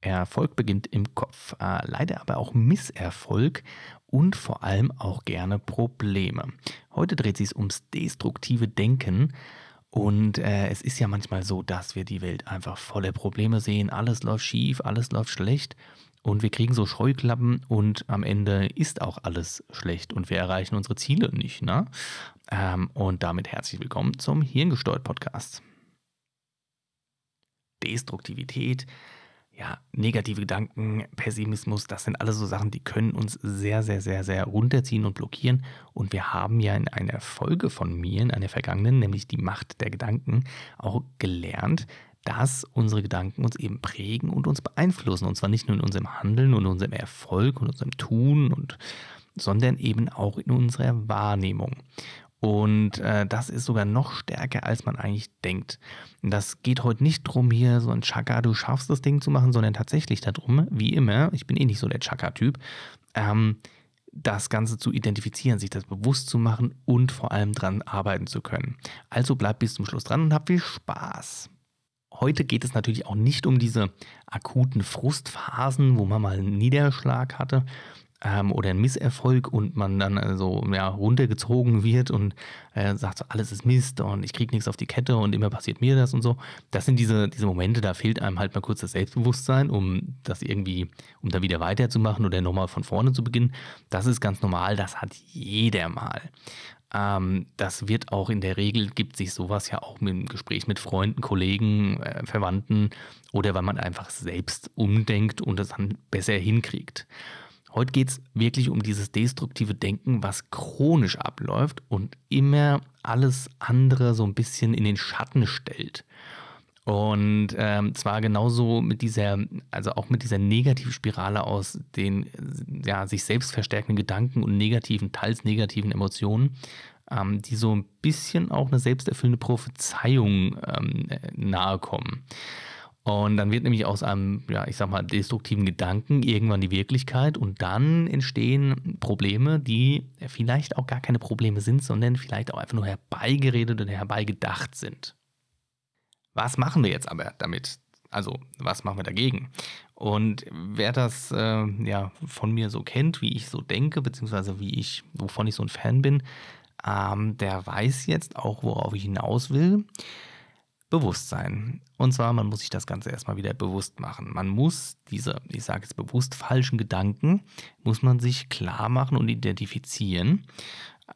Erfolg beginnt im Kopf, äh, leider aber auch Misserfolg und vor allem auch gerne Probleme. Heute dreht sich ums destruktive Denken und äh, es ist ja manchmal so, dass wir die Welt einfach voller Probleme sehen. Alles läuft schief, alles läuft schlecht und wir kriegen so Scheuklappen und am Ende ist auch alles schlecht und wir erreichen unsere Ziele nicht. Ne? Ähm, und damit herzlich willkommen zum Hirngesteuert Podcast. Destruktivität ja, negative Gedanken, Pessimismus, das sind alles so Sachen, die können uns sehr, sehr, sehr, sehr runterziehen und blockieren. Und wir haben ja in einer Folge von mir, in einer vergangenen, nämlich die Macht der Gedanken, auch gelernt, dass unsere Gedanken uns eben prägen und uns beeinflussen. Und zwar nicht nur in unserem Handeln und unserem Erfolg und unserem Tun und sondern eben auch in unserer Wahrnehmung. Und äh, das ist sogar noch stärker, als man eigentlich denkt. Das geht heute nicht darum, hier so ein Chaka, du schaffst das Ding zu machen, sondern tatsächlich darum, wie immer, ich bin eh nicht so der Chaka-Typ, ähm, das Ganze zu identifizieren, sich das bewusst zu machen und vor allem dran arbeiten zu können. Also bleibt bis zum Schluss dran und habt viel Spaß. Heute geht es natürlich auch nicht um diese akuten Frustphasen, wo man mal einen Niederschlag hatte, ähm, oder ein Misserfolg und man dann also ja, runtergezogen wird und äh, sagt so, alles ist Mist und ich kriege nichts auf die Kette und immer passiert mir das und so. Das sind diese, diese Momente, da fehlt einem halt mal kurz das Selbstbewusstsein, um das irgendwie, um da wieder weiterzumachen oder nochmal von vorne zu beginnen. Das ist ganz normal, das hat jeder mal. Ähm, das wird auch in der Regel, gibt sich sowas ja auch im Gespräch mit Freunden, Kollegen, äh, Verwandten oder weil man einfach selbst umdenkt und es dann besser hinkriegt. Heute geht es wirklich um dieses destruktive Denken, was chronisch abläuft und immer alles andere so ein bisschen in den Schatten stellt. Und ähm, zwar genauso mit dieser, also auch mit dieser Negativspirale aus den ja, sich selbst verstärkenden Gedanken und negativen, teils negativen Emotionen, ähm, die so ein bisschen auch eine selbsterfüllende Prophezeiung ähm, nahe kommen. Und dann wird nämlich aus einem, ja, ich sag mal, destruktiven Gedanken irgendwann die Wirklichkeit und dann entstehen Probleme, die vielleicht auch gar keine Probleme sind, sondern vielleicht auch einfach nur herbeigeredet oder herbeigedacht sind. Was machen wir jetzt aber damit? Also, was machen wir dagegen? Und wer das äh, ja von mir so kennt, wie ich so denke, beziehungsweise wie ich, wovon ich so ein Fan bin, ähm, der weiß jetzt auch, worauf ich hinaus will. Bewusstsein. Und zwar, man muss sich das Ganze erstmal wieder bewusst machen. Man muss diese, ich sage jetzt bewusst falschen Gedanken, muss man sich klar machen und identifizieren.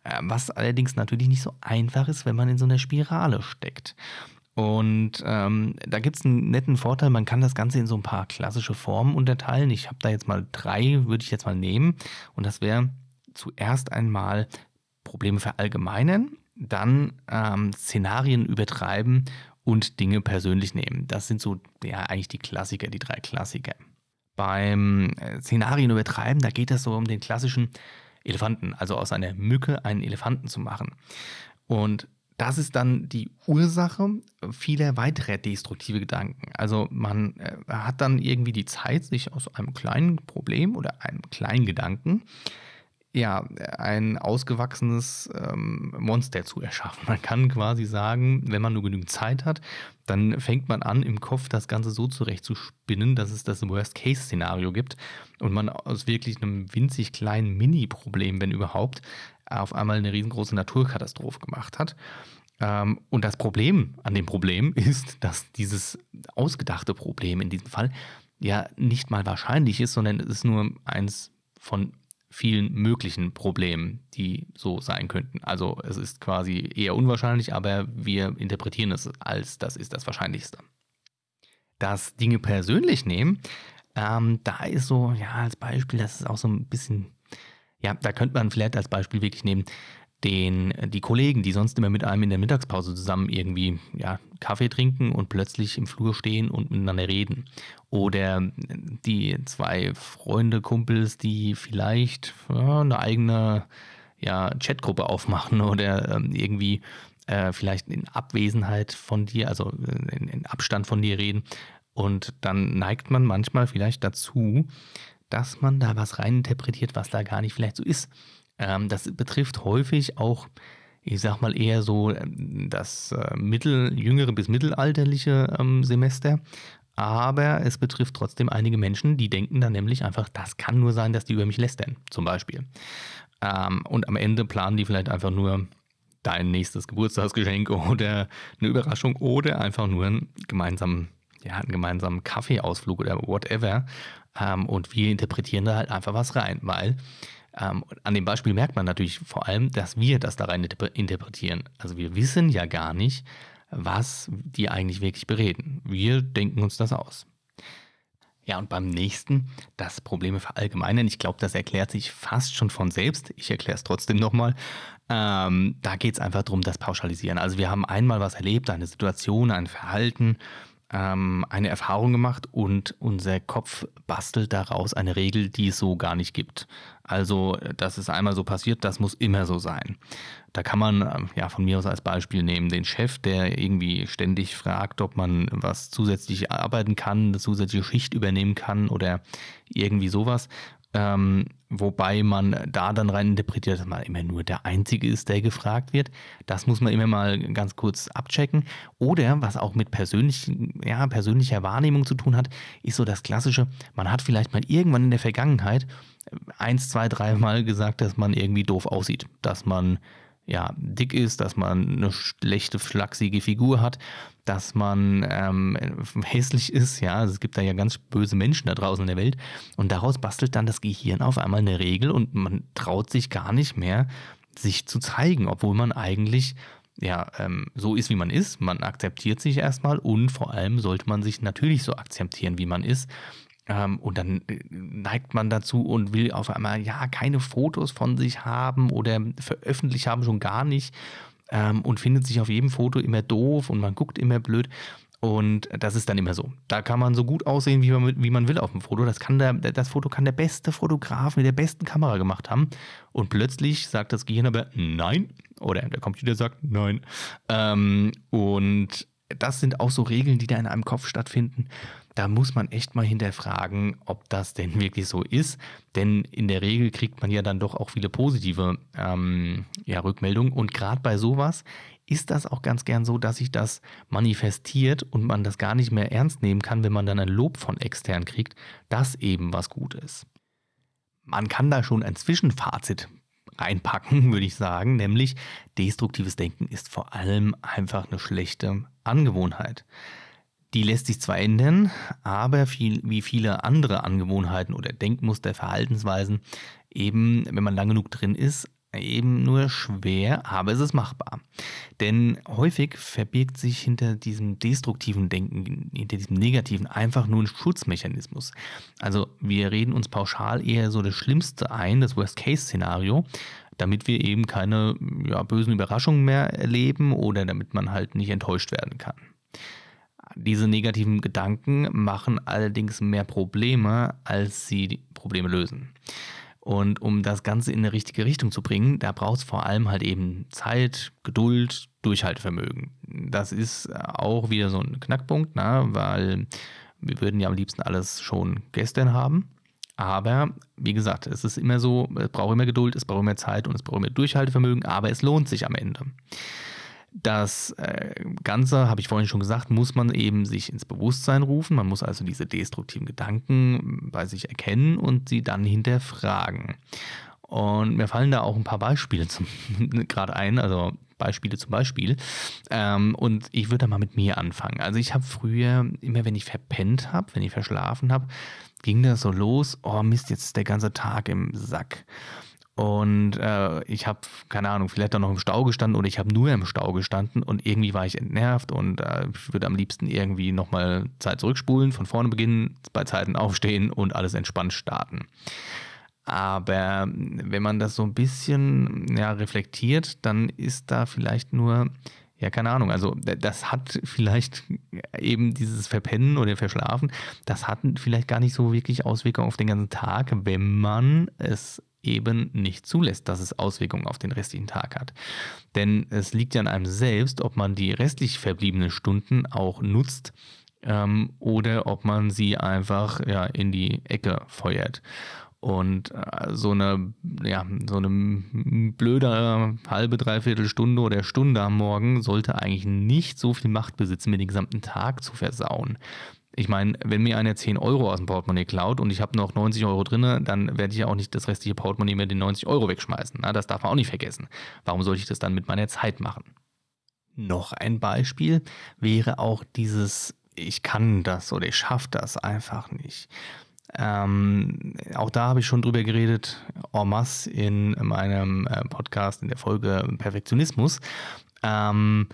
Äh, was allerdings natürlich nicht so einfach ist, wenn man in so einer Spirale steckt. Und ähm, da gibt es einen netten Vorteil, man kann das Ganze in so ein paar klassische Formen unterteilen. Ich habe da jetzt mal drei, würde ich jetzt mal nehmen. Und das wäre zuerst einmal Probleme verallgemeinern, dann ähm, Szenarien übertreiben und Dinge persönlich nehmen. Das sind so ja eigentlich die Klassiker, die drei Klassiker. Beim äh, Szenarien übertreiben, da geht es so um den klassischen Elefanten, also aus einer Mücke einen Elefanten zu machen. Und das ist dann die Ursache vieler weiterer destruktive Gedanken. Also man äh, hat dann irgendwie die Zeit, sich aus einem kleinen Problem oder einem kleinen Gedanken ja, ein ausgewachsenes ähm, Monster zu erschaffen. Man kann quasi sagen, wenn man nur genügend Zeit hat, dann fängt man an, im Kopf das Ganze so zurechtzuspinnen, dass es das Worst-Case-Szenario gibt und man aus wirklich einem winzig kleinen Mini-Problem, wenn überhaupt, auf einmal eine riesengroße Naturkatastrophe gemacht hat. Ähm, und das Problem an dem Problem ist, dass dieses ausgedachte Problem in diesem Fall ja nicht mal wahrscheinlich ist, sondern es ist nur eins von vielen möglichen Problemen, die so sein könnten. Also es ist quasi eher unwahrscheinlich, aber wir interpretieren es als das ist das Wahrscheinlichste. Das Dinge persönlich nehmen, ähm, da ist so, ja, als Beispiel, das ist auch so ein bisschen, ja, da könnte man vielleicht als Beispiel wirklich nehmen, den, die Kollegen, die sonst immer mit einem in der Mittagspause zusammen irgendwie ja, Kaffee trinken und plötzlich im Flur stehen und miteinander reden. Oder die zwei Freunde, Kumpels, die vielleicht ja, eine eigene ja, Chatgruppe aufmachen oder ähm, irgendwie äh, vielleicht in Abwesenheit von dir, also äh, in, in Abstand von dir reden. Und dann neigt man manchmal vielleicht dazu, dass man da was reininterpretiert, was da gar nicht vielleicht so ist. Ähm, das betrifft häufig auch, ich sag mal eher so ähm, das äh, mittel, jüngere bis mittelalterliche ähm, Semester. aber es betrifft trotzdem einige Menschen, die denken dann nämlich einfach, das kann nur sein, dass die über mich lästern, zum Beispiel. Ähm, und am Ende planen die vielleicht einfach nur dein nächstes Geburtstagsgeschenk oder eine Überraschung oder einfach nur einen gemeinsamen, ja, einen gemeinsamen Kaffeeausflug oder whatever. Ähm, und wir interpretieren da halt einfach was rein, weil ähm, an dem Beispiel merkt man natürlich vor allem, dass wir das da rein interpretieren. Also wir wissen ja gar nicht, was die eigentlich wirklich bereden. Wir denken uns das aus. Ja, und beim nächsten, das Probleme verallgemeinern. Ich glaube, das erklärt sich fast schon von selbst. Ich erkläre es trotzdem nochmal. Ähm, da geht es einfach darum, das Pauschalisieren. Also wir haben einmal was erlebt, eine Situation, ein Verhalten, ähm, eine Erfahrung gemacht und unser Kopf bastelt daraus eine Regel, die es so gar nicht gibt. Also, das ist einmal so passiert, das muss immer so sein. Da kann man ähm, ja von mir aus als Beispiel nehmen, den Chef, der irgendwie ständig fragt, ob man was zusätzlich arbeiten kann, eine zusätzliche Schicht übernehmen kann oder irgendwie sowas. Ähm, wobei man da dann rein interpretiert, dass man immer nur der Einzige ist, der gefragt wird. Das muss man immer mal ganz kurz abchecken. Oder was auch mit persönlich, ja, persönlicher Wahrnehmung zu tun hat, ist so das Klassische, man hat vielleicht mal irgendwann in der Vergangenheit eins, zwei, dreimal gesagt, dass man irgendwie doof aussieht, dass man ja, dick ist, dass man eine schlechte, flachsige Figur hat, dass man ähm, hässlich ist. Ja, also es gibt da ja ganz böse Menschen da draußen in der Welt. Und daraus bastelt dann das Gehirn auf einmal eine Regel und man traut sich gar nicht mehr, sich zu zeigen, obwohl man eigentlich ja, ähm, so ist, wie man ist. Man akzeptiert sich erstmal und vor allem sollte man sich natürlich so akzeptieren, wie man ist. Ähm, und dann äh, neigt man dazu und will auf einmal ja keine Fotos von sich haben oder veröffentlicht haben schon gar nicht ähm, und findet sich auf jedem Foto immer doof und man guckt immer blöd. Und das ist dann immer so. Da kann man so gut aussehen, wie man, wie man will auf dem Foto. Das, kann der, das Foto kann der beste Fotograf mit der besten Kamera gemacht haben. Und plötzlich sagt das Gehirn aber nein. Oder der Computer sagt nein. Ähm, und das sind auch so Regeln, die da in einem Kopf stattfinden da muss man echt mal hinterfragen, ob das denn wirklich so ist. Denn in der Regel kriegt man ja dann doch auch viele positive ähm, ja, Rückmeldungen. Und gerade bei sowas ist das auch ganz gern so, dass sich das manifestiert und man das gar nicht mehr ernst nehmen kann, wenn man dann ein Lob von extern kriegt, dass eben was gut ist. Man kann da schon ein Zwischenfazit reinpacken, würde ich sagen, nämlich destruktives Denken ist vor allem einfach eine schlechte Angewohnheit. Die lässt sich zwar ändern, aber viel, wie viele andere Angewohnheiten oder Denkmuster, Verhaltensweisen, eben, wenn man lang genug drin ist, eben nur schwer, aber es ist machbar. Denn häufig verbirgt sich hinter diesem destruktiven Denken, hinter diesem negativen einfach nur ein Schutzmechanismus. Also wir reden uns pauschal eher so das Schlimmste ein, das Worst-Case-Szenario, damit wir eben keine ja, bösen Überraschungen mehr erleben oder damit man halt nicht enttäuscht werden kann. Diese negativen Gedanken machen allerdings mehr Probleme, als sie Probleme lösen. Und um das Ganze in eine richtige Richtung zu bringen, da braucht es vor allem halt eben Zeit, Geduld, Durchhaltevermögen. Das ist auch wieder so ein Knackpunkt, na, weil wir würden ja am liebsten alles schon gestern haben. Aber wie gesagt, es ist immer so, es braucht immer Geduld, es braucht immer Zeit und es braucht immer Durchhaltevermögen, aber es lohnt sich am Ende. Das äh, Ganze, habe ich vorhin schon gesagt, muss man eben sich ins Bewusstsein rufen. Man muss also diese destruktiven Gedanken bei sich erkennen und sie dann hinterfragen. Und mir fallen da auch ein paar Beispiele gerade ein, also Beispiele zum Beispiel. Ähm, und ich würde da mal mit mir anfangen. Also ich habe früher, immer wenn ich verpennt habe, wenn ich verschlafen habe, ging das so los, oh Mist, jetzt ist der ganze Tag im Sack. Und äh, ich habe, keine Ahnung, vielleicht auch noch im Stau gestanden oder ich habe nur im Stau gestanden und irgendwie war ich entnervt und äh, ich würde am liebsten irgendwie nochmal Zeit zurückspulen, von vorne beginnen, bei Zeiten aufstehen und alles entspannt starten. Aber wenn man das so ein bisschen ja, reflektiert, dann ist da vielleicht nur, ja, keine Ahnung, also das hat vielleicht eben dieses Verpennen oder Verschlafen, das hat vielleicht gar nicht so wirklich Auswirkungen auf den ganzen Tag, wenn man es eben nicht zulässt, dass es Auswirkungen auf den restlichen Tag hat. Denn es liegt ja an einem selbst, ob man die restlich verbliebenen Stunden auch nutzt ähm, oder ob man sie einfach ja, in die Ecke feuert. Und äh, so eine, ja, so eine blöde halbe, dreiviertel Stunde oder Stunde am Morgen sollte eigentlich nicht so viel Macht besitzen, mir den gesamten Tag zu versauen. Ich meine, wenn mir einer 10 Euro aus dem Portemonnaie klaut und ich habe noch 90 Euro drin, dann werde ich ja auch nicht das restliche Portemonnaie mit den 90 Euro wegschmeißen. Na, das darf man auch nicht vergessen. Warum sollte ich das dann mit meiner Zeit machen? Noch ein Beispiel wäre auch dieses, ich kann das oder ich schaffe das einfach nicht. Ähm, auch da habe ich schon drüber geredet, en masse in meinem äh, Podcast in der Folge Perfektionismus. Ähm,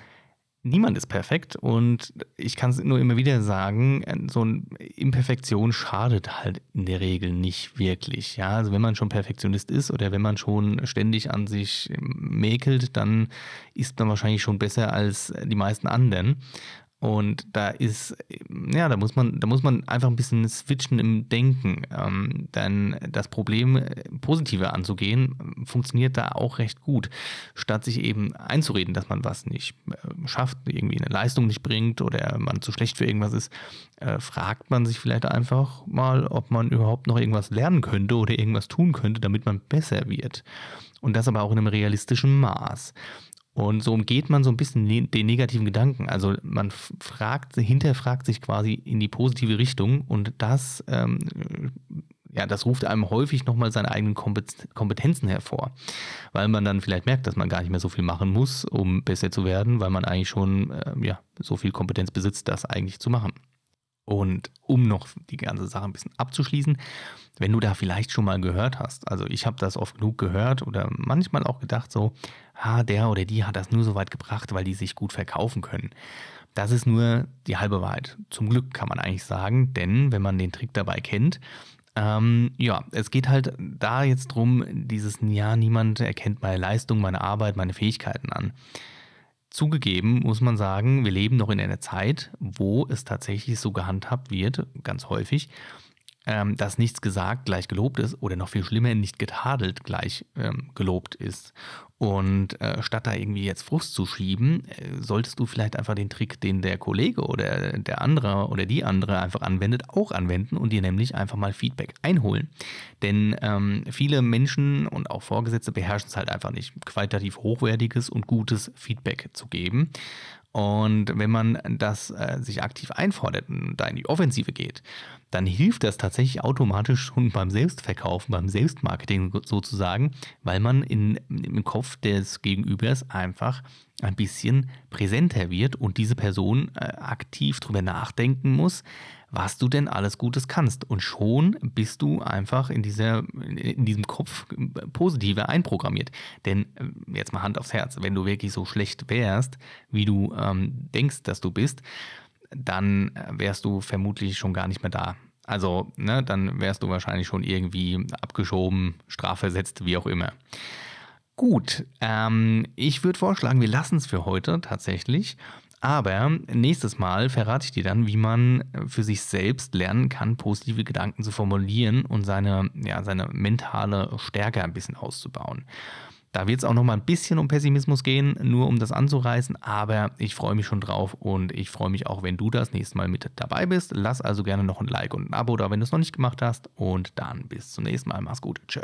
niemand ist perfekt und ich kann es nur immer wieder sagen, so eine Imperfektion schadet halt in der Regel nicht wirklich. Ja, also wenn man schon Perfektionist ist oder wenn man schon ständig an sich mäkelt, dann ist man wahrscheinlich schon besser als die meisten anderen. Und da ist, ja, da muss man, da muss man einfach ein bisschen switchen im Denken. Ähm, denn das Problem, äh, positiver anzugehen, funktioniert da auch recht gut. Statt sich eben einzureden, dass man was nicht äh, schafft, irgendwie eine Leistung nicht bringt oder man zu schlecht für irgendwas ist, äh, fragt man sich vielleicht einfach mal, ob man überhaupt noch irgendwas lernen könnte oder irgendwas tun könnte, damit man besser wird. Und das aber auch in einem realistischen Maß. Und so umgeht man so ein bisschen ne-, den negativen Gedanken. Also man fragt, hinterfragt sich quasi in die positive Richtung und das, ähm, ja, das ruft einem häufig nochmal seine eigenen Kompetenzen hervor. Weil man dann vielleicht merkt, dass man gar nicht mehr so viel machen muss, um besser zu werden, weil man eigentlich schon äh, ja, so viel Kompetenz besitzt, das eigentlich zu machen. Und um noch die ganze Sache ein bisschen abzuschließen, wenn du da vielleicht schon mal gehört hast, also ich habe das oft genug gehört oder manchmal auch gedacht so, ah, der oder die hat das nur so weit gebracht, weil die sich gut verkaufen können. Das ist nur die halbe Wahrheit. Zum Glück kann man eigentlich sagen, denn wenn man den Trick dabei kennt, ähm, ja, es geht halt da jetzt drum, dieses, ja, niemand erkennt meine Leistung, meine Arbeit, meine Fähigkeiten an. Zugegeben muss man sagen, wir leben noch in einer Zeit, wo es tatsächlich so gehandhabt wird, ganz häufig, ähm, dass nichts gesagt gleich gelobt ist oder noch viel schlimmer, nicht getadelt gleich ähm, gelobt ist. Und äh, statt da irgendwie jetzt Frust zu schieben, äh, solltest du vielleicht einfach den Trick, den der Kollege oder der andere oder die andere einfach anwendet, auch anwenden und dir nämlich einfach mal Feedback einholen. Denn ähm, viele Menschen und auch Vorgesetzte beherrschen es halt einfach nicht, qualitativ hochwertiges und gutes Feedback zu geben. Und wenn man das äh, sich aktiv einfordert und da in die Offensive geht, dann hilft das tatsächlich automatisch schon beim Selbstverkaufen, beim Selbstmarketing sozusagen, weil man in, im Kopf des Gegenübers einfach ein bisschen präsenter wird und diese Person äh, aktiv darüber nachdenken muss, was du denn alles Gutes kannst. Und schon bist du einfach in, dieser, in diesem Kopf positiver einprogrammiert. Denn äh, jetzt mal Hand aufs Herz, wenn du wirklich so schlecht wärst, wie du ähm, denkst, dass du bist, dann äh, wärst du vermutlich schon gar nicht mehr da. Also, ne, dann wärst du wahrscheinlich schon irgendwie abgeschoben, strafversetzt, wie auch immer. Gut, ähm, ich würde vorschlagen, wir lassen es für heute tatsächlich. Aber nächstes Mal verrate ich dir dann, wie man für sich selbst lernen kann, positive Gedanken zu formulieren und seine, ja, seine mentale Stärke ein bisschen auszubauen. Da wird es auch noch mal ein bisschen um Pessimismus gehen, nur um das anzureißen, aber ich freue mich schon drauf und ich freue mich auch, wenn du das nächste Mal mit dabei bist. Lass also gerne noch ein Like und ein Abo da, wenn du es noch nicht gemacht hast und dann bis zum nächsten Mal. Mach's gut. Tschö.